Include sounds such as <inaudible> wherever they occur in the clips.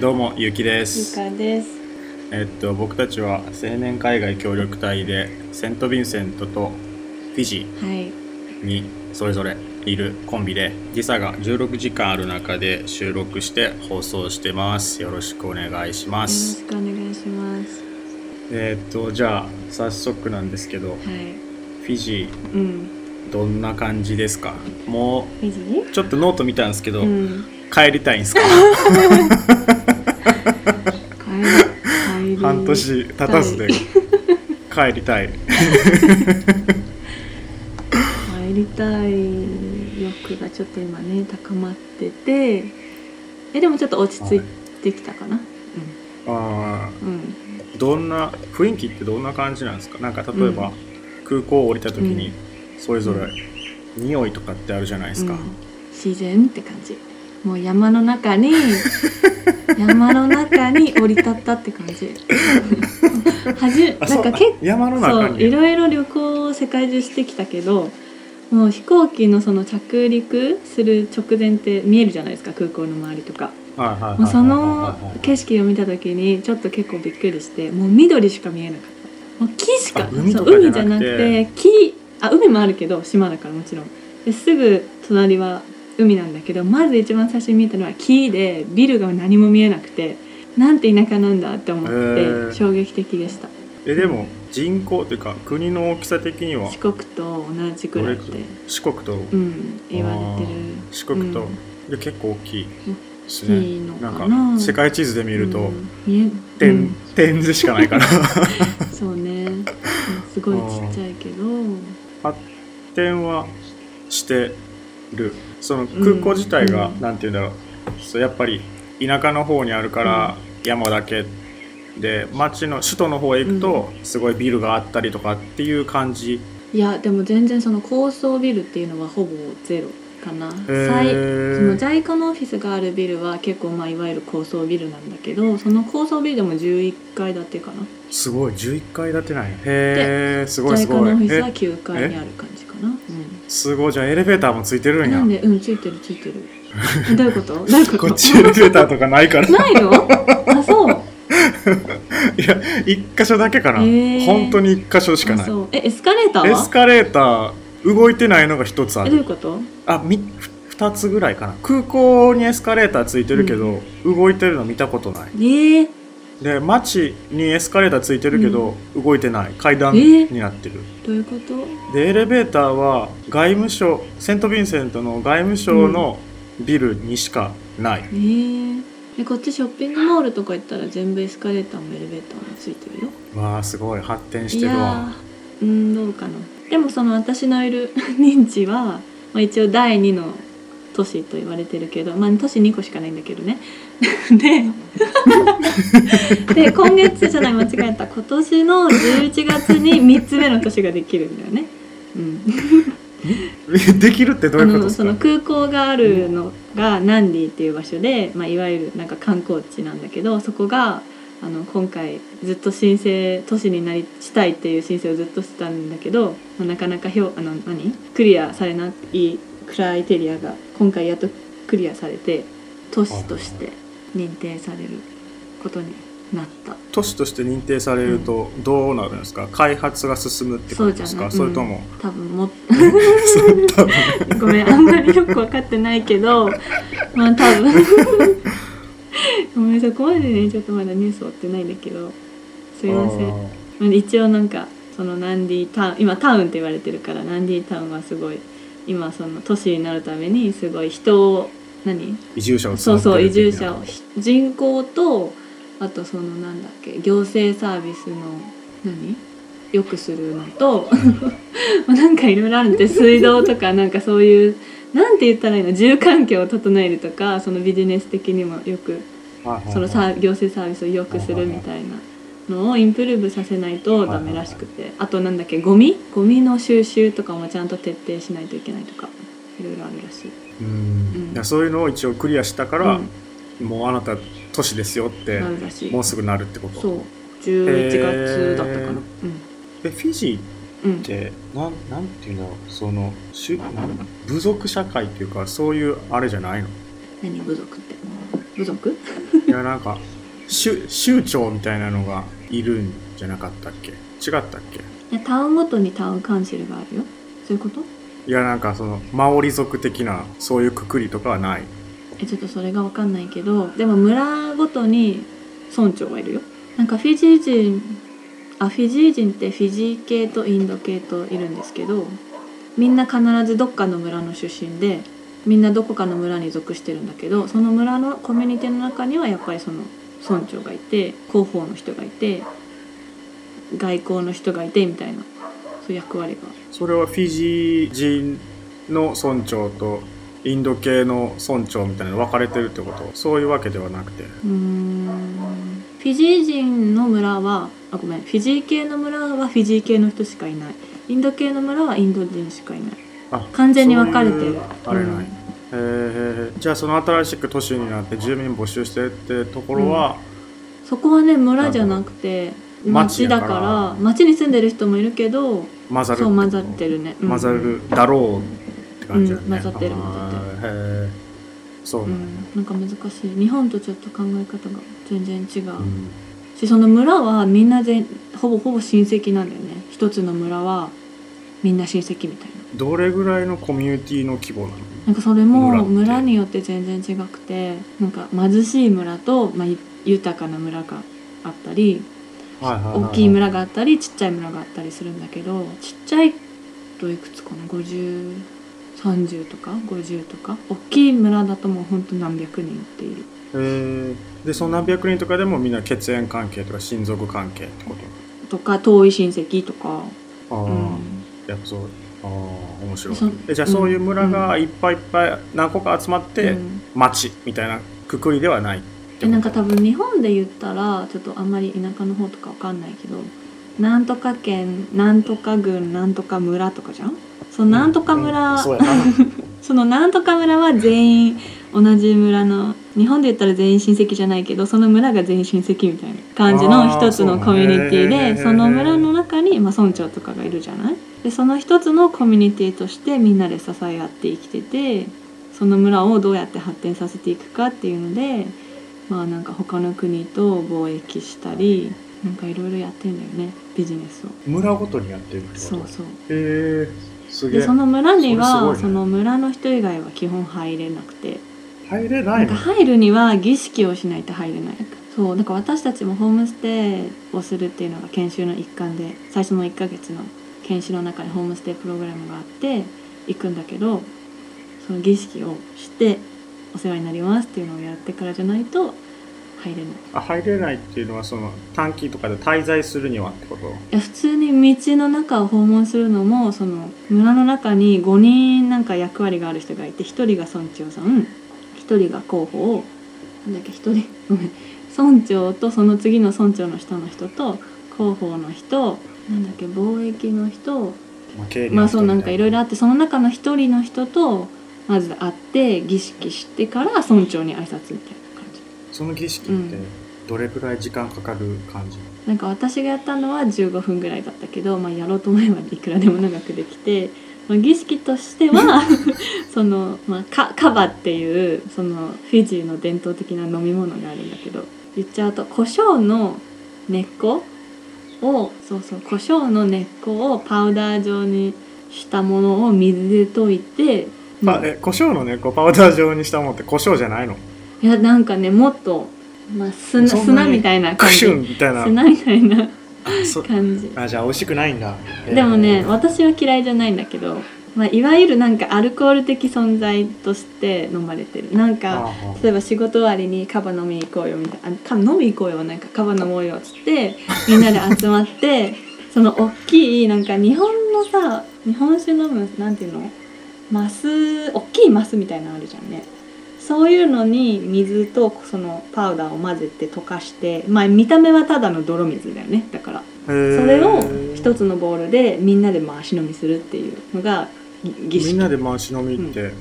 どうもゆうきでゆすかです。えっと僕たちは青年海外協力隊でセント・ヴィンセントとフィジはい。ーにそれぞれいるコンビで時差が16時間ある中で収録して放送してますよろしくお願いしまよろすしくお願いします。えっとじゃあ早速なんですけどはい。フィジうん。ーどんな感じですか？もうちょっとノート見たんですけど、うん。帰りたいんですか？半年経たずで帰りたい帰りたい欲がちょっと今ね高まってて、えでもちょっと落ち着いてきたかな？あうん。うん。ーどんな雰囲気ってどんな感じなんですか？なんか例えば、うん空港を降りた時にうんそれぞれ匂いとかってあるじゃないですか、うん自然って感じ。もう山の中に <laughs> 山の中に降り立ったって感じ。はじあなんか結構山の中そういにろいろ旅行を世界中してきたけどもう飛行機のその着陸する直前って見えるじゃないですか空港の周りとか。もうその景色を見た時にちょっと結構びっくりしてもう緑しか見えなかった。もう木しかあ海とそう海じゃなくて木あ海もあるけど島だからもちろん。ですぐ隣は海なんだけどまず一番最初に見えたのは木でビルが何も見えなくてなんて田舎なんだって思って衝撃的でした。えでも人口というか国の大きさ的には四国と同じくらいって四国と、うん言われてる。四国と、うん。で結構大きいです大きいのな。んか世界地図で見ると、点、うん。点でしかないから <laughs> そうね。うんすごいちっちゃいけど。発展はしてるその空港自体が、うん。なんて言うんだろう。そうやっぱり田舎の方にあるから山だけで町の首都の方へ行くとすごいビルがあったりとかっていう感じ。いやでも全然その高層ビルっていうのはほぼゼロかな。へ最ーその JICA のオフィスがあるビルは結構まあいわゆる高層ビルなんだけどその高層ビルでも11階建てかな。すごい11階建てなんや。へえすごいすごい。のオフィスはえ？9階にある感じかな、すごい。じゃあエレベーターもついてるうんん、や。なんで？うんついてるついてる。<laughs> どういうこと？どういうこと？こっちエレベーターとかないから。ないの？あそう。<laughs> いや一箇所だけかな、へー。本当に一箇所しかあないえエスカレーターは？エスカレーター動いてないのが一つある。えどういうこと？あみ2つぐらいかな。空港にエスカレーターついてるけど、動いてるの見たことない。ええで街にエスカレーターついてるけど、動いてない。階段えー？になってる、どういうこと？でエレベーターは外務省セント・ヴィンセントの外務省のビルにしかない、えー、えこっちショッピングモールとか行ったら全部エスカレーターもエレベーターもついてるよ？わあすごい。発展しいてるわ。うんどうかな。でもその私のいる <laughs> 認知は、まあ、一応第2の都市と言われてるけどまあ都市2個しかないんだけどね <laughs> でで今月じゃない間違えた今年の11月に3つ目の都市ができるんだよね。うん。<laughs> できるってどうあいうことその空港があるのがナンディっていう場所で、まあ、いわゆるなんか観光地なんだけどそこがあの今回ずっと申請都市になりしたいっていう申請をずっとしてたんだけど、まあ、なかなかひょあの何？クリアされないクライテリアが今回やっとクリアされて都市として認定されることになった。都市として認定されるとどうなるんですか、開発が進むってことですか？それとも、多分も <laughs> そう多分。ごめんあんまりよく分かってないけど <laughs> まあ多分。ごめんそこまでねちょっとまだニュース追ってないんだけど。すいません。あまあ一応なんかそのナンディタウン今タウンって言われてるからナンディタウンはすごい今その都市になるためにすごい人を何？ー移住者をそうそう移住者を人口とあとそのなんだっけ行政サービスの何？よくするのと <laughs> まあなんかいろいろあるんで水道とかなんかそういうなんて言ったらいいの？住環境を整えるとかそのビジネス的にもよくそのさ行政サービスを良くするみたいなのをインプルーブさせないとダメらしくて。あとなんだっけゴミ？ゴミの収集とかもちゃんと徹底しないといけないとかいろいろあるらしい。うん。うん。いやそういうのを一応クリアしたから、うん。もうあなた都市ですよってなるらしい。もうすぐなるってこと？そう。11月だったかな、へー。でフィジーうん。うんってなんなんていうんだろうそのしゅなん部族社会っていうかそういうあれじゃないの？何部族って？部族？いやなんか州州長みたいなのがいるんじゃなかったっけ？違ったっけ？いやタウンごとにタウンカウンシルがあるよ。そういうこと？いやなんかそのマオリ族的なそういうくくりとかはない。えちょっとそれが分かんないけどでも村ごとに村長がいるよ。なんかフィジー人あフィジー人ってフィジー系とインド系といるんですけどみんな必ずどっかの村の出身でみんなどこかの村に属してるんだけどその村のコミュニティの中にはやっぱりその村長がいて広報の人がいて外交の人がいてみたいな。そういう役割が。それはフィジー人の村長とインド系の村長みたいなの分かれてるってこと？そういうわけではなくて。うーん。フィジー人の村はあごめん。フィジー系の村はフィジー系の人しかいない。インド系の村はインド人しかいない。あ完全に分かれてる。あれない、うん。へえじゃあその新しく都市になって住民募集してるってところは、そこはね村じゃなくて町だかから。ら町に住んでる人もいるけど混ざるそう混ざってるね、うん。混ざるだろうって感じだよね、うん混ざってる混ざってる。そううなんなんか難しい。日本とちょっと考え方が全然違う、うん。しその村はみんな全ほぼほぼ親戚なんだよね。一つの村はみんな親戚みたいな。どれぐらいのコミュニティの規模なの？なんかそれも村によって全然違くてなんか貧しい村と、まあ、ゆ豊かな村があったり大きい村があったりちっちゃい村があったりするんだけどちっちゃいといくつかな？5030とか？50とか？大きい村だともうほんと何百人っているへえでその何百人とかでもみんな血縁関係とか親族関係ってこと？とか遠い親戚とか、ああ、うん、やっぱそう。ああ面白い。そえじゃあそういう村がいっぱいいっぱい何個か集まって、うん。町みたいなくくりではないってえなんか多分日本で言ったらちょっとあんまり田舎の方とかわかんないけどなんとか県なんとか郡なんとか村とかじゃん？そのなんとか村、うんそうやな。<laughs> そのなんとか村は全員同じ村の日本で言ったら全員親戚じゃないけどその村が全員親戚みたいな感じの一つのコミュニティでその村の中に、まあ、村長とかがいるじゃない？でその一つのコミュニティとしてみんなで支え合って生きててその村をどうやって発展させていくかっていうのでまあなんか他の国と貿易したりなんかいろいろやってんだよねビジネスを。村ごとにやってるってそうそう。へえすげえ。でその村にはごいね。その村の人以外は基本入れなくて。入れなないんかの入るには儀式をしないと入れない。そうだから私たちもホームステイをするっていうのが研修の一環で最初の1ヶ月の研修の中にホームステイプログラムがあって行くんだけどその儀式をしてお世話になりますっていうのをやってからじゃないと入れない。あ入れないっていうのはその短期とかで滞在するにはってこと？いや普通に道の中を訪問するのもその村の中に5人なんか役割がある人がいて1人が村長さん1人が広報なんだっけ1人ごめん村長とその次の村長の下の人と広報の人なんだっけ貿易の人まあ経理まあの人そうなんかいろいろろあってその中の1人の人とまず会って儀式してから村長に挨拶みたいな感じ。その儀式ってうんどれくらい時間かかる感じ、なんか？私がやったのは15分ぐらいだったけど、まあ、やろうと思えばいくらでも長くできて、まあ、儀式としては <laughs> その、まあ、カカバっていうそのフィジーの伝統的な飲み物があるんだけど言っちゃうと胡椒の根っこをそうそう胡椒の根っこをパウダー状にしたものを水で溶いて、あえ胡椒のねこうパウダー状にしたものって胡椒じゃないの？いやなんかねもっと、まあ、砂砂みたいな感クシュンじみたいな。砂みたいな感じ。あじゃあ美味しくないんだ。でもねえー私は嫌いじゃないんだけど、まあ、いわゆるなんかアルコール的存在として飲まれてる。なんあかあ例えば仕事終わりにカバ飲み行こうよみたいなあカ飲み行こうよなんかカバ飲もうよっつってみんなで集まってその大きいなんか日本のさ日本酒飲むなんていうの？マス大きいマスみたいなのあるじゃんね。そういうのに水とそのパウダーを混ぜて溶かしてまあ見た目はただの泥水だよね。だから。それを一つのボウルでみんなで回し飲みするっていうのがぎ儀式。みんなで回し飲みって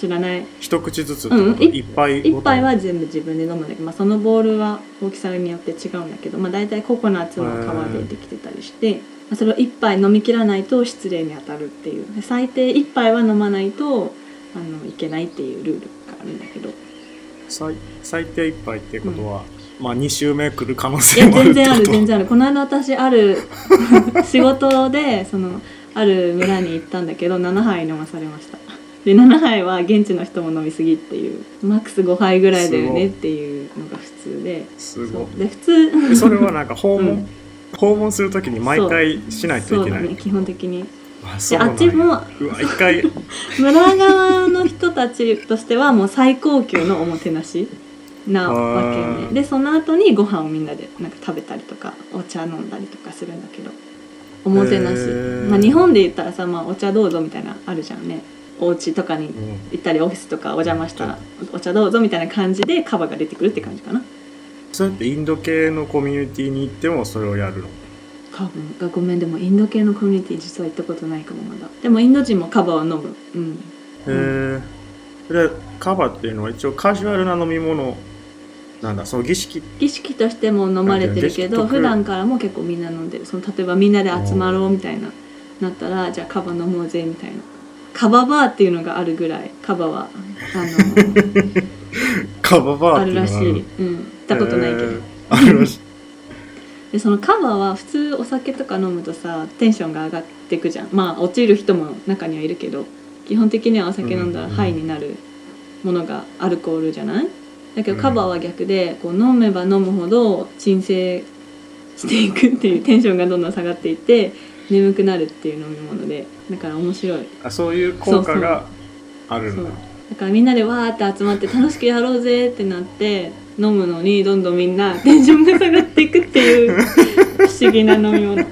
知らない。一口ずつってこと、うん。い一杯一杯は全部自分で飲むんだけ。ど、まあ、そのボウルは大きさによって違うんだけど、まあ、大体ココナッツの皮でできてたりして、まあ、それを一杯飲み切らないと失礼に当たるっていう。で最低一杯は飲まないとあのいけないっていうルールがあるんだけど。最最低1杯っていうことは、まあ2週目来る可能い性やも全然ある全然ある。この間私ある <laughs> 仕事でそのある村に行ったんだけど7杯飲まされましたで7杯は現地の人も飲みすぎっていう。マックス5杯ぐらいだよねっていうのが普通で。すごい。で普通。でそれはなんか <laughs> 訪問、うん。訪問するときに毎回しないとそいうけない。だね。基本的に。ああっちも一回。<laughs> 村側の人たちとしてはもう最高級のおもてなしなわけよあー。ねでその後にご飯をみんなでなんか食べたりとかお茶飲んだりとかするんだけど。おもてなし、まあ、日本で言ったらさ、まあ、お茶どうぞみたいなあるじゃんねお家とかにうん。行ったりオフィスとかお邪魔したらお茶どうぞみたいな感じでカバが出てくるって感じかな。そうやってインド系のコミュニティに行ってもそれをやるの？多分。あごめん。でもインド系のコミュニティ実は行ったことないかもまだ。でもインド人もカバは飲む。うん。へえでカバっていうのは一応カジュアルな飲み物なんだ。その儀式？儀式としても飲まれてるけど普段からも結構みんな飲んでる。その例えばみんなで集まろうみたいななったらじゃあカバ飲もうぜみたいなカババーっていうのがあるぐらいカバは。<laughs> カババあのある。らしい、うん、行ったことないけど、へー。あるらしい。<laughs> でそのカバは普通お酒とか飲むとさテンションが上がってくじゃん。まあ落ちる人も中にはいるけど基本的にはお酒飲んだらうんハイになるものがアルコールじゃない？だけどカバは逆でこう飲めば飲むほど鎮静していくっていうテンションがどんどん下がっていって眠くなるっていう飲み物でだから面白い。あそういう効果があるそう。んだ。だからみんなでわーって集まって楽しくやろうぜってなって飲むのにどんどんみんなテンションが下がっていくっていう不思議な飲み物。<laughs>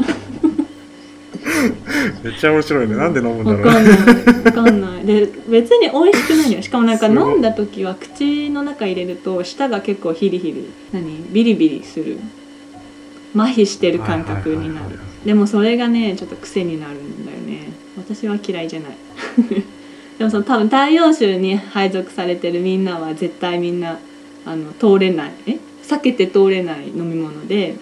めっちゃ面白いね。なんで飲むんだろうわかんない。わかんない。で別に美味しくないよ。しかもなんか飲んだ時は口の中入れると舌が結構ヒリヒリ。何？ビリビリする麻痺してる感覚になる。でもそれがねちょっと癖になるんだよね。私は嫌いじゃない。<laughs> でもその多分太陽州に配属されてるみんなは絶対みんなあの通れない。え？避けて通れない飲み物で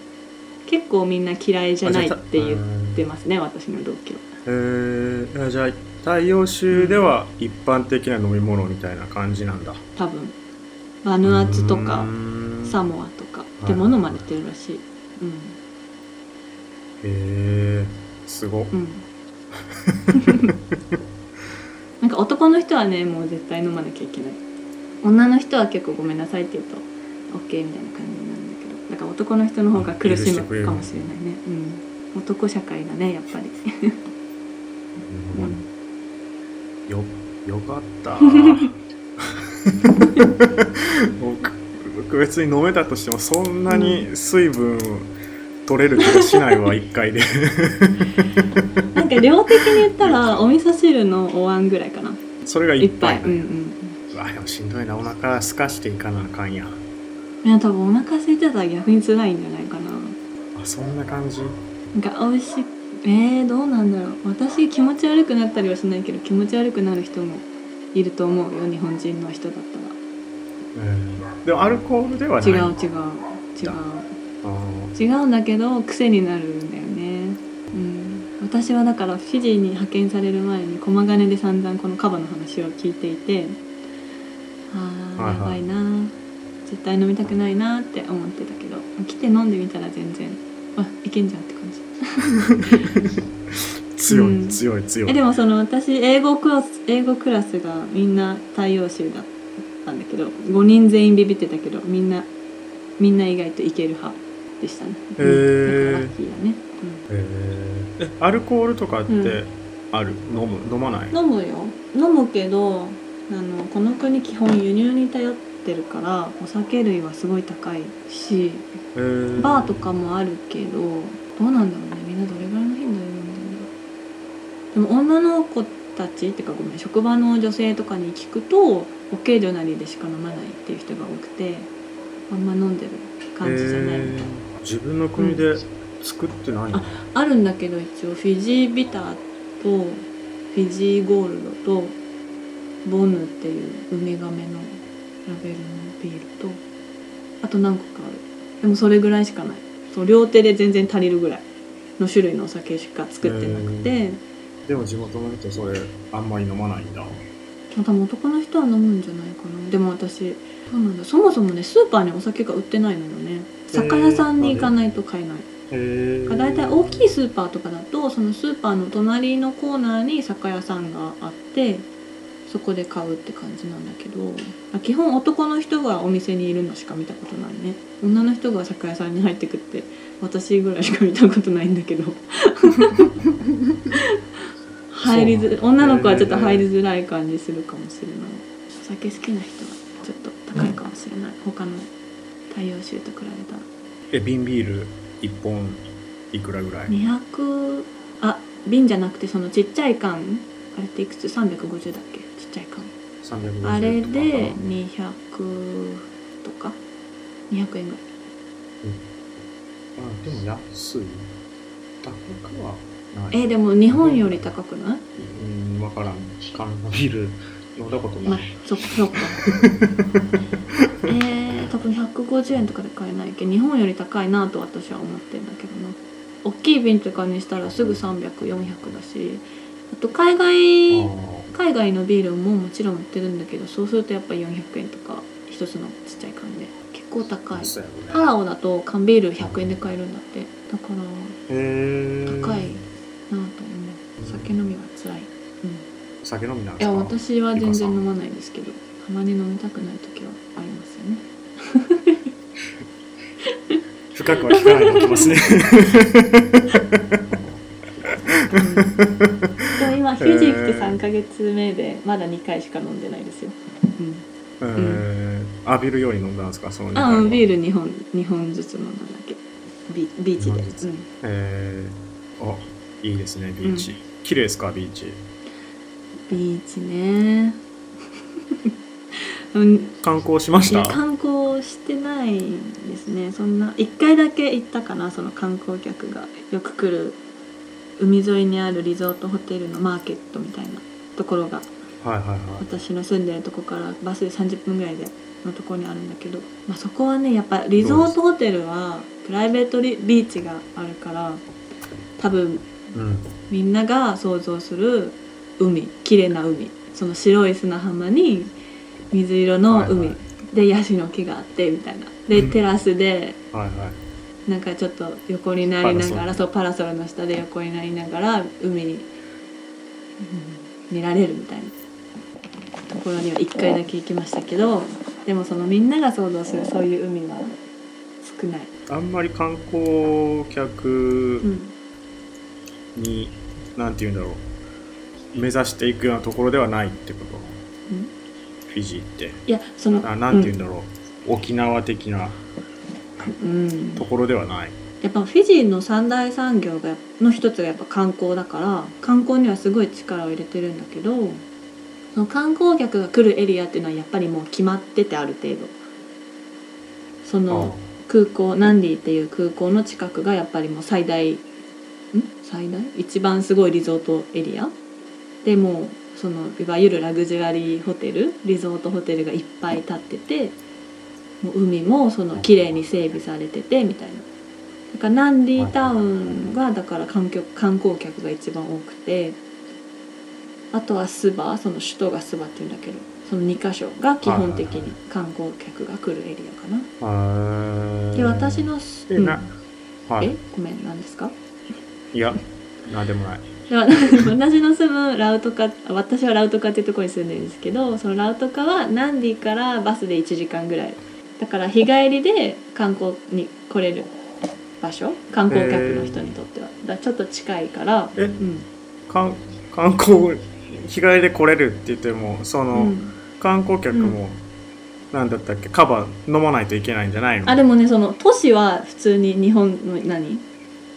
結構みんな嫌いじゃないって言ってますね私の同期は。えー、じゃあ太陽州では一般的な飲み物みたいな感じなんだ。多分。バヌアツとかサモアとかいでも飲まれてるらしい。へえすごっうん。うん。<laughs> なんか男の人はねもう絶対飲まなきゃいけない。女の人は結構ごめんなさいって言うと OK みたいな感じになるんだけどだから男の人の方が苦しむかもしれないね。うん。男社会だねやっぱり。よよかった <laughs> <laughs> 僕僕別に飲めたとしてもそんなに水分取れる気がしないわ一回で <laughs> なんか量的に言ったらお味噌汁のお椀ぐらいかな。それがいっ一杯ぱい。うんうん。うわでもしんどいなお腹すかしていかなあかんやいや多分お腹空いてたら逆に辛いんじゃないかな。あそんな感じ？なんか美味しいえー、どうなんだろう私気持ち悪くなったりはしないけど気持ち悪くなる人もいると思うよ日本人の人だったでもアルコールではない。ら違う違う違う。あ違うんだけど癖になるんだよね。うん。私はだからフィジーに派遣される前に駒ヶ根で散々このカバの話を聞いていてあーはいはい。やばいな。絶対飲みたくないなって思ってたけど来て飲んでみたら全然あいけんじゃんって感じ。ー <laughs> 強い、うん強い強い。えでもその私英語クラス英語クラスがみんな太陽州だったんだけど5人全員ビビってたけどみんなみんな意外といける派でしたね。へー。うんだからラッキーだね、へー。えアルコールとかってうんある、飲む？飲まない？うん、飲むよ。飲むけどあのこの国基本輸入に頼ってるからお酒類はすごい高いしバーとかもあるけどどうなんだろうね。みんなどれぐらいの頻度で飲んでるんだろう。でも女の子たちってかごめん職場の女性とかに聞くとオケージョナリーでしか飲まないっていう人が多くてあんま飲んでる感じじゃないみたいな、へー。自分の国で作ってないの、ああるんだけど一応フィジービターとフィジーゴールドとボヌっていうウミガメのラベルのビールとあと何個かある。でもそれぐらいしかない。そう両手で全然足りるぐらいの種類のお酒しか作ってなくてでも地元の人それあんまり飲まないんだ。多分男の人は飲むんじゃないかな。でも私そうなんだそもそもねスーパーにお酒が売ってないのよね。酒屋さんに行かないと買えない。だいたい大きいスーパーとかだとそのスーパーの隣のコーナーに酒屋さんがあってそこで買うって感じなんだけどあ基本男の人がお店にいるのしか見たことないね。女の人が酒屋さんに入ってくって私ぐらいしか見たことないんだけど入りづ女の子はちょっと入りづらい感じするかもしれない。お酒好きな人はちょっと高いかもしれない。他の太陽臭と比べたら。え瓶ビール1本いくらぐらい？200あ瓶じゃなくてそのちっちゃい缶あれっていくつ？350だっけ？ちっちゃい缶。350あれで200とか？200円ぐらい。あでも安い。高くはない。えでも日本より高くない？うん分からん。缶のビール。飲んだことまあない、そっかそっか。<laughs> えー、多分150円とかで買えないけど日本より高いなと私は思ってんだけどな。大きい瓶とかにしたらすぐ300400だしあと海外あ海外のビールももちろん売ってるんだけどそうするとやっぱ400円とか一つのちっちゃい缶で結構高い。あそうやパろねラオだと缶ビール100円で買えるんだって。だからへえ酒飲みなんですやか私は全然飲まないですけどたまに飲みたくない時はありますよね。深くは聞かないでおきますね。でも今フィジー来て3ヶ月目でまだ2回しか飲んでないですよ、うん、えー、浴びるように飲んだんですか？その2あうんビールール2本二本ずつ飲んだだけ。ビビーチで、二本ずつ。うん。えー、あいいですねビーチ、綺麗ですかビーチ？ビーチね。<laughs> うん。観光しました？観光してないですね。そんな1回だけ行ったかなその観光客が。よく来る海沿いにあるリゾートホテルのマーケットみたいなところが。はいはいはい。私の住んでるとこからバスで30分ぐらいでのところにあるんだけど、まあ、そこはねやっぱリゾートホテルはプライベートリビーチがあるから多分うん。みんなが想像する海綺麗な海。その白い砂浜に水色の海、はいはい。でヤシの木があってみたいな。でうん。テラスではいはい。なんかちょっと横になりながらそうパラソルの下で横になりながら海に、うん見られるみたいな。ところには1回だけ行きましたけどでもそのみんなが想像するそういう海は少ない、あんまり観光客うん、に、なんて言うんだろう目指していくようなところではないってこと？うんフィジーって。いやそのあなんて言うんだろう、沖縄的なうん、うんところではない。やっぱフィジーの三大産業がの一つがやっぱ観光だから観光にはすごい力を入れてるんだけどその観光客が来るエリアっていうのはやっぱりもう決まっててある程度。その空港ナンディっていう空港の近くがやっぱりもう最大ん？最大？一番すごいリゾートエリア？でもうそのいわゆるラグジュアリーホテルリゾートホテルがいっぱい建っててもう海もその綺麗に整備されててみたいな。だからナンディタウンがだから観光観光客が一番多くてあとはスバその首都がスバっていうんだけどその2カ所が基本的に観光客が来るエリアかな。で私のす、えなはい。えごめん何ですか？いやなんでもない私の住むラウトカあ私はラウトカっていうところに住んでるんですけどそのラウトカはナンディからバスで1時間ぐらい。だから日帰りで観光に来れる場所？観光客の人にとっては、だからちょっと近いから。えうん。観観光日帰りで来れるって言ってもその、うん。観光客も、なんだったっけ？カバー飲まないといけないんじゃないの？あでもねその都市は普通に日本の何？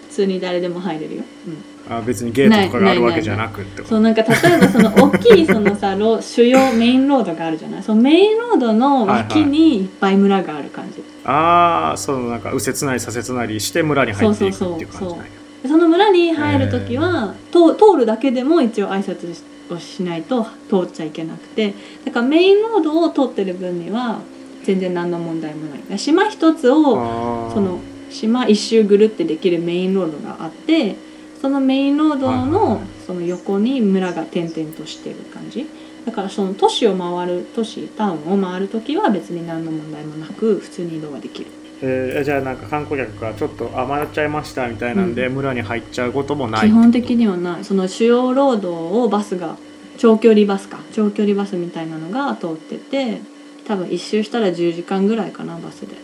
普通に誰でも入れるよ、うん、あ別にゲートとかがあるわけじゃなくってそうなんか例えばその大きいそのさロ主要メインロードがあるじゃない？そのメインロードの脇にいっぱい村がある感じ、ああそのなんか右折なり左折なりして村に入っていくっていう感じそうそうそう。なんやでその村に入る時は、と通るだけでも一応挨拶をしないと通っちゃいけなくて。だからメインロードを通ってる分には全然何の問題もない。島一つをその島一周ぐるってできるメインロードがあってそのメインロードのいその横に村が点々としてる感じ。だからその都市を回る都市タウンを回る時は別に何の問題もなく普通に移動ができる。えー。じゃあなんか観光客がちょっと余っちゃいましたみたいなんで、うん。村に入っちゃうこともない。基本的にはない。その主要ロードをバスが長距離バスか。長距離バスみたいなのが通ってて多分一周したら10時間ぐらいかなバスで。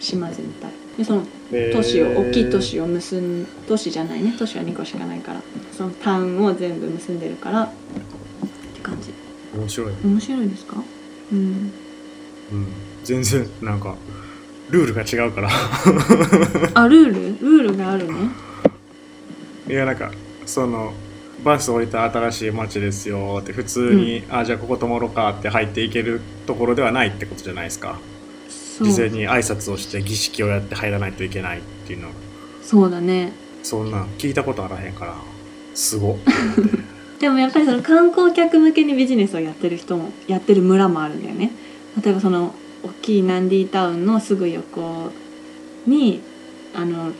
島全体でその都市を大きい都市を結ん都市じゃないね。都市は2個しかないから。そのタウンを全部結んでるから。って感じ。面白い、面白いですか？うん。うん、全然なんかルールが違うから。あルール？ルールがあるねいやなんかそのバス降りた新しい街ですよって普通に、あじゃあここ泊まろうかって入っていけるところではないってことじゃないですか事前に挨拶をして儀式をやって入らないといけないっていうのそうだね。そんなん聞いたことあらへんからすご。っ <laughs> でもやっぱりその観光客向けにビジネスをやってる人もやってる村もあるんだよね。例えばその大きいナンディータウンのすぐ横にあの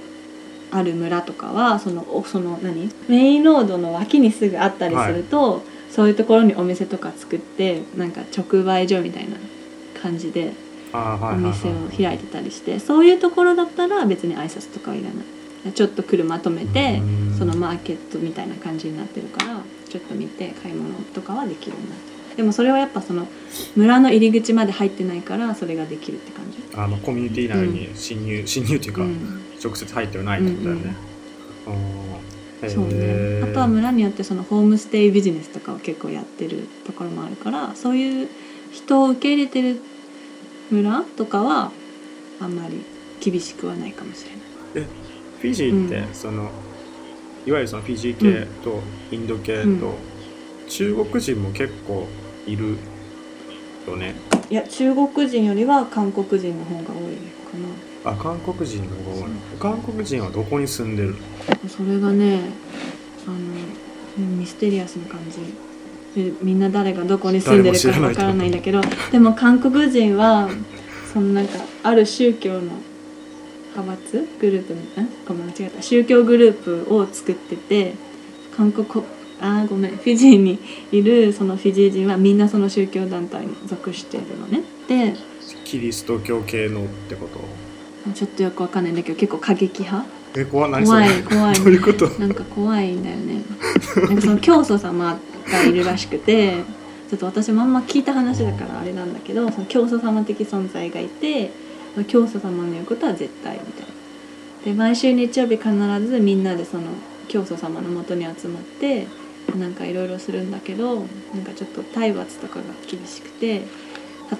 ある村とかはそのおその何？メインロードの脇にすぐあったりすると、そういうところにお店とか作ってなんか直売所みたいな感じでお店を開いてたりしてそういうところだったら別に挨拶とかはいらない。ちょっと車止めてうん。そのマーケットみたいな感じになってるからちょっと見て買い物とかはできるようになってる。でもそれはやっぱその村の入り口まで入ってないからそれができるって感じ。あのコミュニティ内に侵入、侵入っていうか、うん。直接入ってはないってことだよね、あーそうへー。ね。あとは村によってそのホームステイビジネスとかを結構やってるところもあるからそういう人を受け入れてる村とかはあんまり厳しくはないかもしれない。フィジーって、うん。そのいわゆるそのフィジー系とインド系と、うん。中国人も結構いるよね。いや中国人よりは韓国人の方が多いかな。あ韓国人の方が多い韓国人はどこに住んでるそれがねあのうんミステリアスな感じ。でみんな誰がどこに住んでるかわからないんだけどでも韓国人はそのなんかある宗教の派閥グループみたいなごめん間違えた。宗教グループを作ってて韓国あーごめんフィジーにいるそのフィジー人はみんなその宗教団体に属しているのね。でキリスト教系のってこと？ちょっとよくわかんないんだけど結構過激派？え怖怖れ？い怖い。どういうこと？なんか怖いんだよね。なんかその教祖様がいるらしくてちょっと私もあんま聞いた話だからあれなんだけどその教祖様的存在がいて教祖様の言うことは絶対みたいな。で毎週日曜日必ずみんなでその教祖様のもとに集まってなんかいろいろするんだけどなんかちょっと体罰とかが厳しくて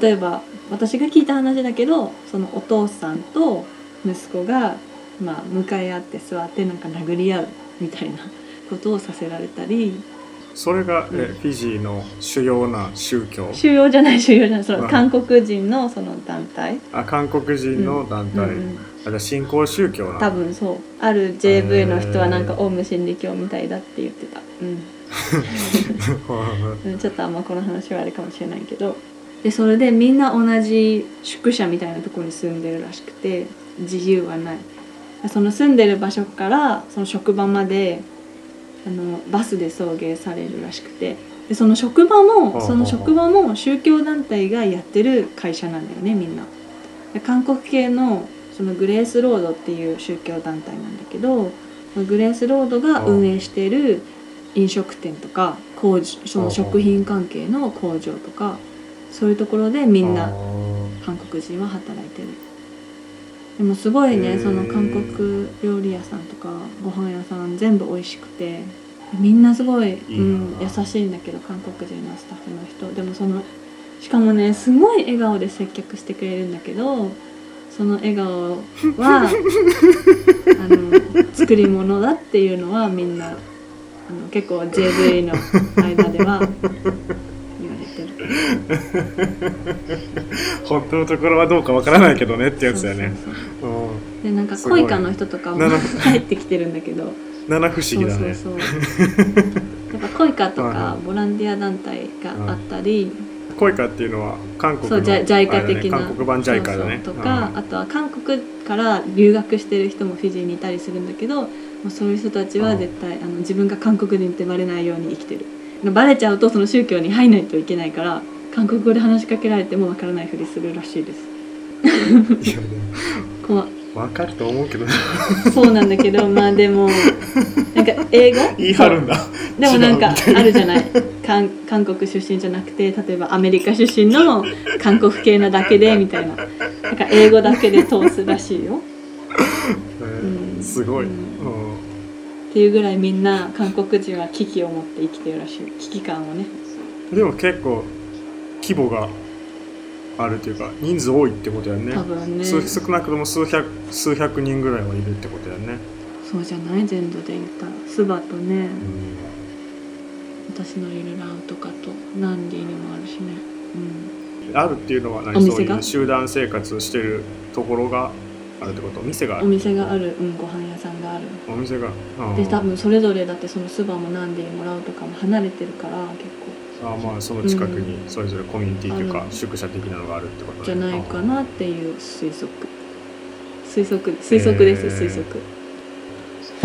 例えば私が聞いた話だけどそのお父さんと息子がまあ向かい合って座ってなんか殴り合うみたいなことをさせられたり。それが、えうんフィジーの主要な宗教。収容じゃない収容じゃないそのうん。韓国人のその団体。あ韓国人の団体、うんうんあじゃあ新興宗教な多分そう。ある JV の人はなんかオウム真理教みたいだって言ってた。うん。<laughs> うんちょっとあんまこの話はあれかもしれないけど。でそれでみんな同じ宿舎みたいなところに住んでるらしくて。自由はないその住んでる場所からその職場まであのバスで送迎されるらしくて。でその職場もその職場も宗教団体がやってる会社なんだよねみんな。で韓国系のそのグレースロードっていう宗教団体なんだけどグレースロードが運営している飲食店とか工場その食品関係の工場とかそういうところでみんな韓国人は働いてるでもすごいねその韓国料理屋さんとかご飯屋さん全部美味しくてみんなすごいうん、優しいんだけど韓国人のスタッフの人でもそのしかもねすごい笑顔で接客してくれるんだけどその笑顔は <laughs> あの作り物だっていうのはみんなあの結構 JV の間では。<laughs> 本当のところはどうかわからないけどねってやつだよね。でなんか恋歌の人とかもなる入ってきてるんだけど。七不思議だね。そうそうそう。なんか恋歌とかボランティア団体があったり、コイカっていうのは韓国のそうジャだね的な。韓国版ジャイカだね。とか、あとは韓国から留学してる人もフィジーにいたりするんだけどもうそういう人たちは絶対あの自分が韓国人ってバレないように生きてるバレちゃうとその宗教に入んないといけないから韓国語で話しかけられてもわからないふりするらしいです。いやで怖も分かると思うけど。そうなんだけど <laughs> まあでもなんか英語？言い張るんだ。でもなんかあるじゃない？韓韓国出身じゃなくて例えばアメリカ出身の韓国系なだけでみたいな。なんか英語だけで通すらしいよ。<laughs> えーうんすごい、ううんんっていうぐらいみんな韓国人は危機を持って生きてるらしい。危機感をね。でも結構規模があるというか人数多いってことやね。多分ね。数少なくとも数百数百人ぐらいはいるってことやね、そうじゃない全土で言ったら。スバとね。うん。私のいるラウとかとナンディにもあるしね。うん。あるっていうのはお何？そういう集団生活をしてるところがあるってこと？店があおる店がある、うん、ご飯屋さんがある。お店が？あで多分それぞれだってそのスバもナンディもらうとかも離れてるから結構。あまあその近くにそれぞれコミュニティというかある。宿舎的なのがあるってことじゃないかあなっていう推測。推測推測です、へー推測。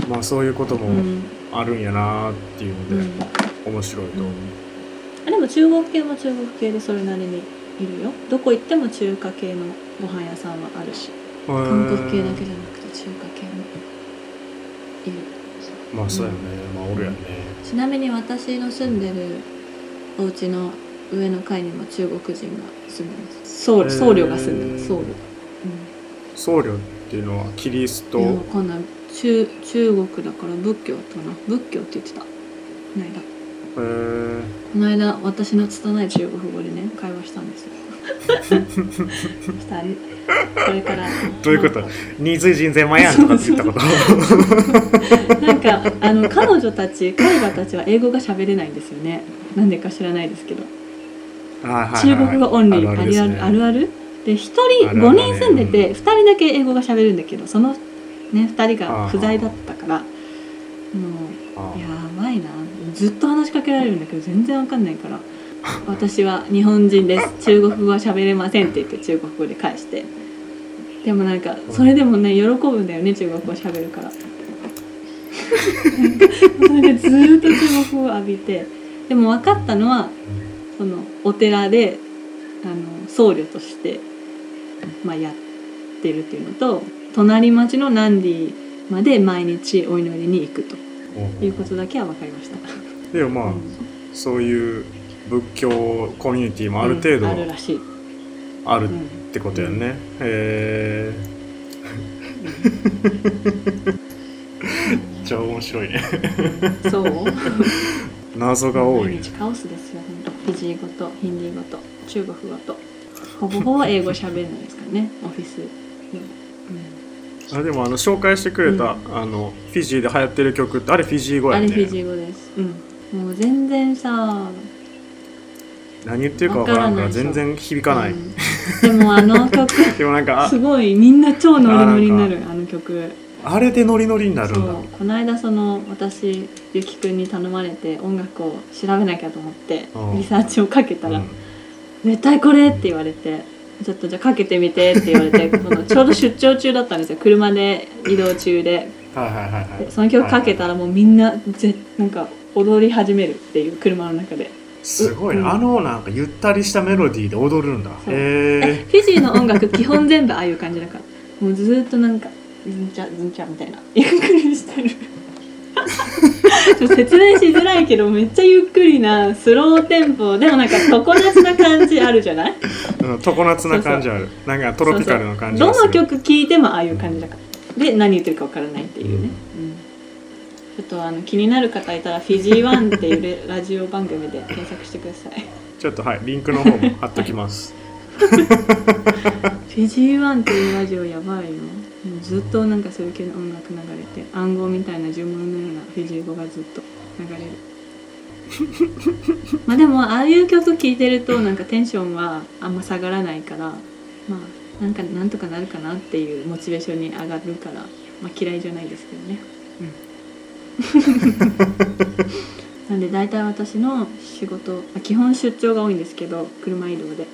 まあそういうこともうん、あるんやなっていううん。ので面白いと思う、あでも中国系も中国系でそれなりにいるよ。どこ行っても中華系のご飯屋さんはあるし韓国系だけじゃなくて中華系もいるまあそうやね、まあおるやね、ちなみに私の住んでるお家の上の階にも中国人が住んでます。僧僧侶が住んでます。僧侶、僧侶っていうのはキリスト。うん、いやわかんない中中国だから仏教だったかな。仏教って言ってた。この間。えー、この間私の拙い中国語でね会話したんですよこれから。どういうこと？ニーズ人全前やんとかって言ったこと？なんかあの彼女たち彼らたちは英語が喋れないんですよね。なんでか知らないですけど。はい中国語オンリーあるあるあるある？で1人あるあるだね。5人住んでて2人だけ英語が喋るんだけどそのね2人が不在だったから。もあうやばいな。ずっと話しかけられるんだけど全然わかんないから私は日本人です。中国語は喋れませんって言って中国語で返して。でもなんかそれでもね喜ぶんだよね中国語喋るから。なんかそれでずっと中国語を浴びて。でも分かったのはそのお寺であの僧侶として、まあ、やってるっていうのと隣町のナンディまで毎日お祈りに行くということだけは分かりました。でもまあ、うんそういう仏教コミュニティもある程度うんあるらしい。あるっうんてことやね、へえめっちゃ面白いね。そう？謎が多いね。毎日カオスですよ本当フィジー語とヒンディー語と中国語と。ほぼほぼ英語喋れないですからねオフィスあでもあの紹介してくれた、あのフィジーで流行ってる曲ってあれフィジーうん、語やね。あれフィジー語です。うん。もう全然さ何言ってるかわからんから全然響かない、うん。でもあの曲 <laughs> でもなんかあすごいみんな超ノリノリになるあの曲。あれでノリノリになるそうんだこの間その私ゆきくんに頼まれて音楽を調べなきゃと思ってうん。リサーチをかけたらうん「絶対これ!」って言われて「ちょっとじゃあかけてみて」って言われて <laughs> そのちょうど出張中だったんですよ。車で移動中で。その曲かけたらもうみんなぜなんか踊り始めるっていう車の中で。すごいな、うん。あのなんかゆったりしたメロディーで踊るんだ。へえフィジーの音楽基本全部ああいう感じだから。もうずーっとなんかズンチャズンチャみたいなゆっくりしてる。説明しづらいけどめっちゃゆっくりなスローテンポでもなんか常夏な感じあるじゃない？え、うん、常夏な感じある。なんかトロピカルな感じどの曲聴いてもああいう感じだから。で何言ってるか分からないっていうね、うんちょっとあの気になる方いたら「フィジーワン」っていうレラジオ番組で検索してください。ちょっとはいリンクの方も貼っときます。フィジーワンっていうラジオやばいよ。ずっとなんかそういう系の音楽流れて暗号みたいな呪文のようなフィジー語がずっと流れる。<laughs> まあでもああいう曲聴いてるとなんかテンションはあんま下がらないからまあなんかなんとかなるかなっていうモチベーションに上がるから、まあ、嫌いじゃないですけどね、うん、<laughs> なんで大体私の仕事あ基本出張が多いんですけど車移動で。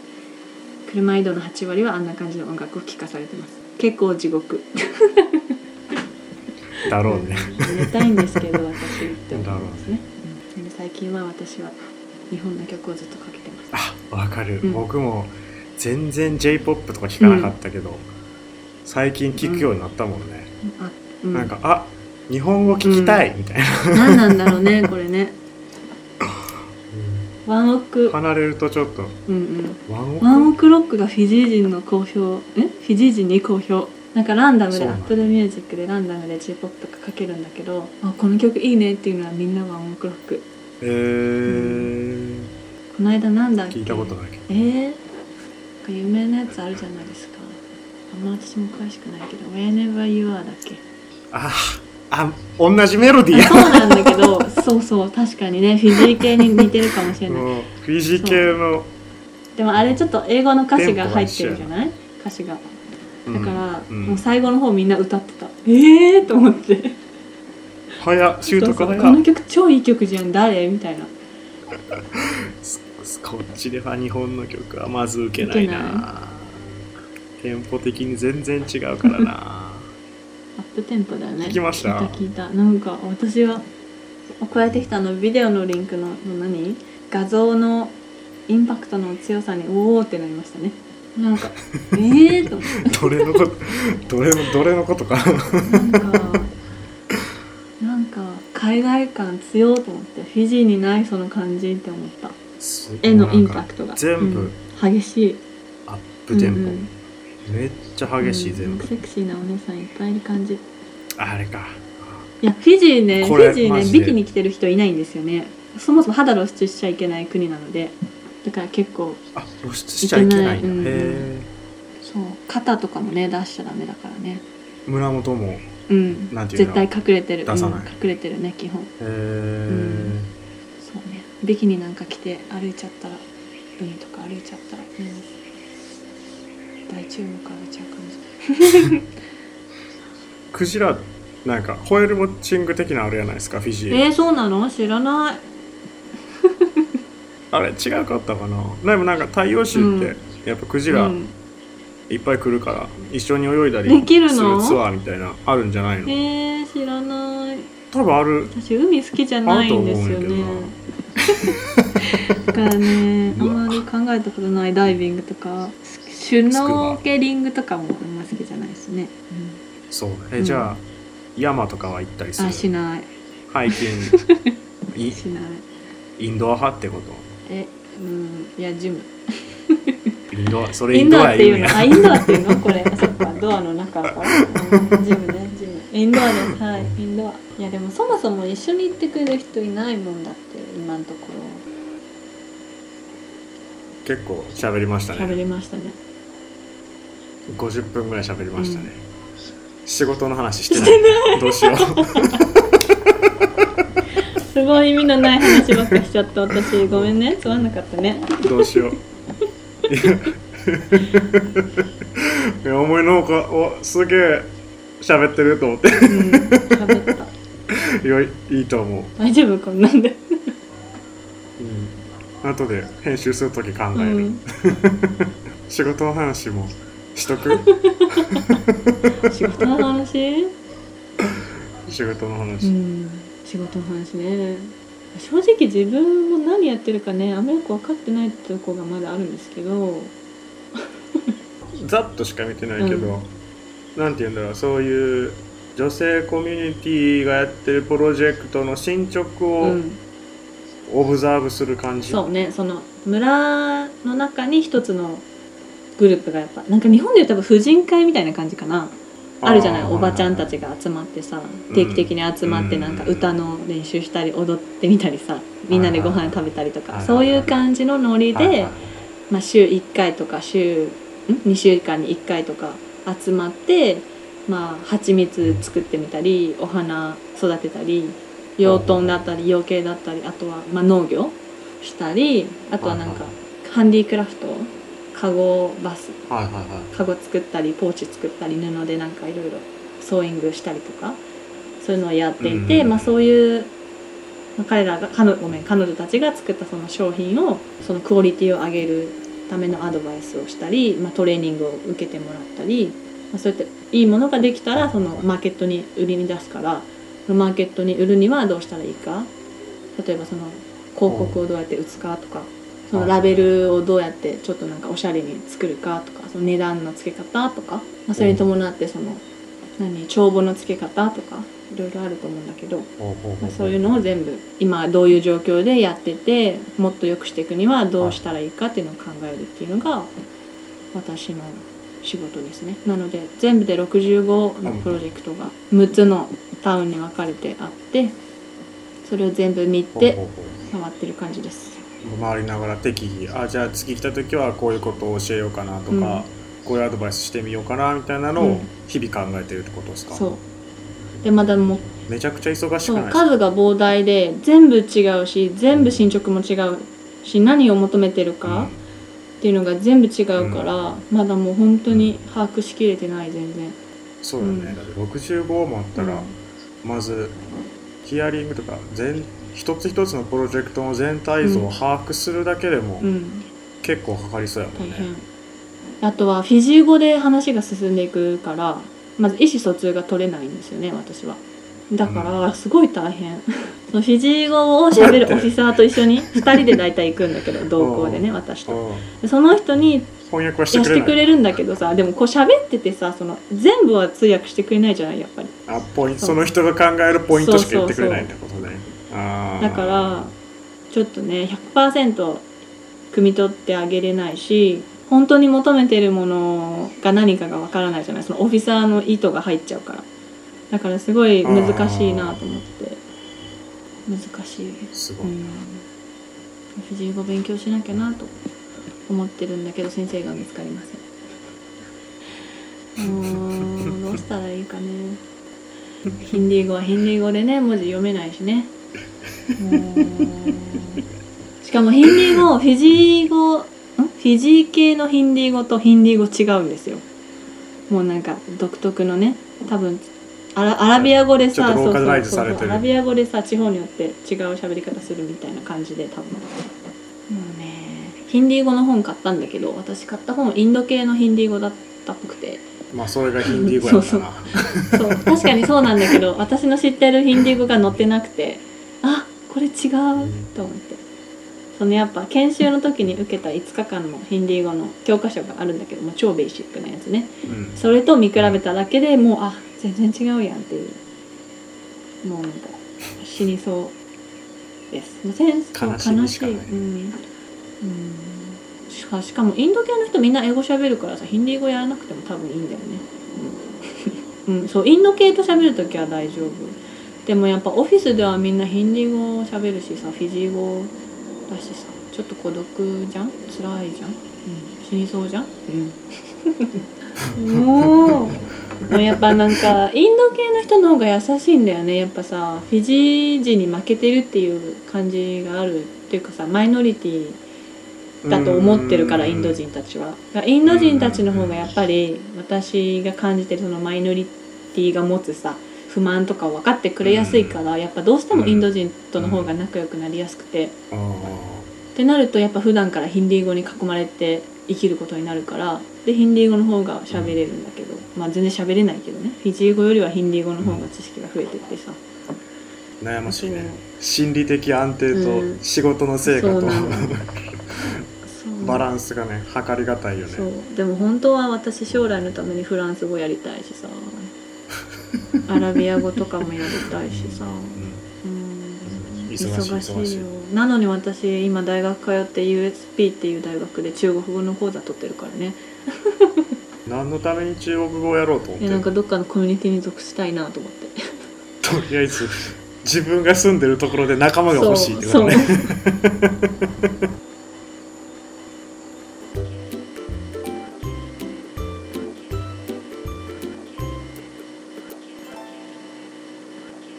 車移動の8割はあんな感じの音楽を聴かされてます。結構地獄。<laughs> だろうね。寝たいんですけど私って思いますね、うん、最最近は私は日本の曲をずっとかけてます。あわかる、うん。僕も全然 j p o p とか聞かなかったけど、最近聞くようになったもんね、あ、うん、なんかあ日本語聞きたい、みたいな、何なんだろうね <laughs> これね。ワンオク。離れるとちょっと。うんうん。ワンオク？ワンオクロックがフィジー人の好評。え？フィジー人に好評？なんかランダムでそうなんだ。Apple Music でランダムで J−POP とかかけるんだけどあこの曲いいねっていうのはみんなワンオクロック。えー、この間なんだっけ？聞いたことないけど。えー、なんか有名なやつあるじゃないですか。あんま私も詳しくないけど Whenever You Are だっけ？ああ同じメロディーそうなんだけどそうそう確かにねフィジー系に似てるかもしれない。フィジー系のでもあれちょっと英語の歌詞が入ってるじゃない？歌詞が。だから、うん。もう最後の方みんな歌ってた。ええー、と思って。早っ習得そうそう早この曲超いい曲じゃん誰？みたいな。す <laughs> こっちでは日本の曲はまず受けないな。テンポ的に全然違うからな。アップテンポだよね。聞きました。聞いた聞いた。なんか私は送られてきたあのビデオのリンクのの何？画像のインパクトの強さにおおってなりましたね。なんかえ <laughs> えー、と思って。どれのことどれのどれのことか。なんかなんか海外感強いと思ってフィジーにないその感じって思った。絵のインパクトが。全部うん。激しい。アップテンポ、うんうん。めっちゃ激しい、全部うん。セクシーなお姉さんいっぱいいる感じ。いあれか。やフィジーねフこれィジーねマジで。ビキニ着てる人いないんですよね。そもそも肌露出しちゃいけない国なので。だから結構あ露出しちゃいけないんだ。いけない。うん。へえ。そう。肩とかもね出しちゃダメだからね。胸元もへうん。なんていうの？絶対隠れてる。出さない。うん。隠れてるね基本。え、そうね。ビキニなんか着て歩いちゃったら海とか歩いちゃったら、うん、大注目浴びちゃう感じクジラなんかホエールウォッチング的なあるじゃないですかフィジー、えー、そうなの？知らない。<laughs> あれ違うかったかな？でもなんか太陽州って、やっぱクジラうん。いっぱい来るから一緒に泳いだりできるするのツアーみたいなあるんじゃないの？えー、知らない。多分ある。私海好きじゃないんですよね。だからねあんまり考えたことないダイビングとか <laughs> シュノーケリングとかもあんま好きじゃないですね、そうえ、うん。じゃあ山とかは行ったりすうん、る？あしない。ハイキング。<laughs> いしない。インドア派ってこと？えうんいやジム。インドア <laughs> それインドアアっていうの？やあインドアっていうの？これあそっかドアの中か。らうんジムねジム。インドアですはいインドア。いやでもそもそも一緒に行ってくれる人いないもんだって今のところ。結構喋りました喋ねりましたね50分ぐらい喋りましたね、仕事の話してない。どうしよ <laughs> すごい意味のない話ばっかしちゃった。私ごめんね。つまんなかったね。うどうしよう。いや。<laughs> いや思いのほかおすげえ喋ってると思って。うん喋った。いやいいと思う、大丈夫？こんなんで。うん、後で編集する時考うえる、ん。<laughs> 仕事の話もしとく？<laughs> 仕事の話？仕事のう話、ん仕事の話ね。正直自分も何やってるかねあんまよく分かってないとこがまだあるんですけど。<laughs> ざっとしか見てないけど、なんて言うんだろうそういう女性コミュニティがやってるプロジェクトの進捗うをん。オブザーブする感じ、そうねその村の中に一つのグループがやっぱなんか日本でいう多分婦人会みたいな感じかな。あるじゃない？ーおばちゃんたちが集まってさ定期的に集まってなんか歌の練習したり踊ってみたりさみんなでご飯食べたりとかそういう感じのノリでまあ週1回とか週ん？2週間に1回とか集まってまあ蜂蜜作ってみたりお花育てたり養豚だったり養鶏だったりあとはまあ農業したりあとはなんかハンディクラフトカゴバス。はいはいはい。カゴ作ったりポーチ作ったり布でなんかいろいろソーイングしたりとか。そういうのをやっていて、うんまあ、そういう、まあ彼らが彼女ごめん彼女たちが作ったその商品をそのクオリティを上げるためのアドバイスをしたり、まあ、トレーニングを受けてもらったり、まあ、そうやっていいものができたらそのマーケットに売りに出すからマーケットに売るにはどうしたらいいか。例えばその広告をどうやって打つかとかそのラベルをどうやってちょっとなんかおしゃれに作るかとかその値段の付け方とか、まあ、それに伴ってその何帳簿の付け方とかいろいろあると思うんだけど、まあ、そういうのを全部今どういう状況でやっててもっと良くしていくにはどうしたらいいかっていうのを考えるっていうのが私の仕事ですね。なので全部で65のプロジェクトが6つのタウンに分かれてあってそれを全部見て回ってる感じです回りながら適宜あじゃあ次来た時はこういうことを教えようかなとか、うん。こういうアドバイスしてみようかなみたいなのをうん。日々考えてるってことですか、そう。でまだもうめちゃくちゃ忙しくない数が膨大で全部違うし全部進捗も違うし何を求めてるかっていうのが全部違うから、まだもう本当に把握しきれてない全然。そうだね、うん。だって65もあったら、まずヒアリングとか全一つ一つのプロジェクトの全体像を把握するだけでもうん、うん結構かかりそうやもんね、大変。あとはフィジー語で話が進んでいくからまず意思疎通が取れないんですよね私は。だからすごい大変、<laughs> そのフィジー語を喋るオフィサーと一緒に2人で大体行くんだけど同行でね私と。その人に翻訳はしてやくれるんだけどさでもこう喋っててさその全部は通訳してくれないじゃないやっぱり。あポイントその人が考えるポイントしか言ってくれないってことねだからちょっとね100%汲み取ってあげれないし本当に求めてるものが何かがわからないじゃない。そのオフィサーの意図が入っちゃうから。だからすごい難しいなと思って。難しい。すごい、うん。フィジー語勉強しなきゃなと思ってるんだけど先生が見つかりません。うーんどうしたらいいかね。<laughs> ヒンディー語はヒンディー語でね文字読めないしねしかもヒンディー語フィジー語んフィジー系のヒンディー語とヒンディー語違うんですよ。もうなんか独特のね多分アラアラビア語でさそうそうそう。アラビア語でさ地方によって違う喋り方するみたいな感じで多分。もうねヒンディー語の本買ったんだけど私買った本インド系のヒンディー語だったっぽくて。まあそれがヒンディー語やったな。そう。確かにそうなんだけど私の知ってるヒンディー語が載ってなくてあこれ違うと思って。そのやっぱ研修の時に受けた5日間のヒンディー語の教科書があるんだけどもう超ベーシックなやつね。うん。それと見比べただけでもうあ全然違うやんっていう。もうなんか死にそうです。もうセンス悲しいうん。うん。しかしかもインド系の人みんな英語喋るからさヒンディー語やらなくても多分いいんだよね。うん、うん、そうインド系と喋る時は大丈夫でもやっぱオフィスではみんなヒンディー語を喋るしさフィジー語だしさちょっと孤独じゃん？辛いじゃん、うん、死にそうじゃん？うん。もうもうやっぱなんかインド系の人の方が優しいんだよね。やっぱさフィジー人に負けてるっていう感じがあるっていうかさマイノリティだと思ってるからインド人たちは。インド人たちの方がやっぱり私が感じてるそのマイノリティが持つさ不満とかを分かってくれやすいからやっぱどうしてもインド人との方が仲良くなりやすくて。あってなるとやっぱ普段からヒンディー語に囲まれて生きることになるからでヒンディー語の方が喋れるんだけど、まあ全然喋れないけどね。フィジー語よりはヒンディー語の方が知識が増えてってさ、ー悩ましいね。心理的安定うん。と仕事の成果と、そうなの <laughs> そう。バランスがね測りがたいよね。でも本当は私将来のためにフランス語やりたいしさ <laughs> アラビア語とかもやりたいしさ。うん。うん。忙しい忙忙しい。しいよ。なのに私今大学通って USP っていう大学で中国語の講座取ってるからね。<laughs> 何のために中国語をやろうと思ってなんかどっかのコミュニティに属したいなと思って。<laughs> とりあえず自分が住んでるところで仲間が欲しいってことね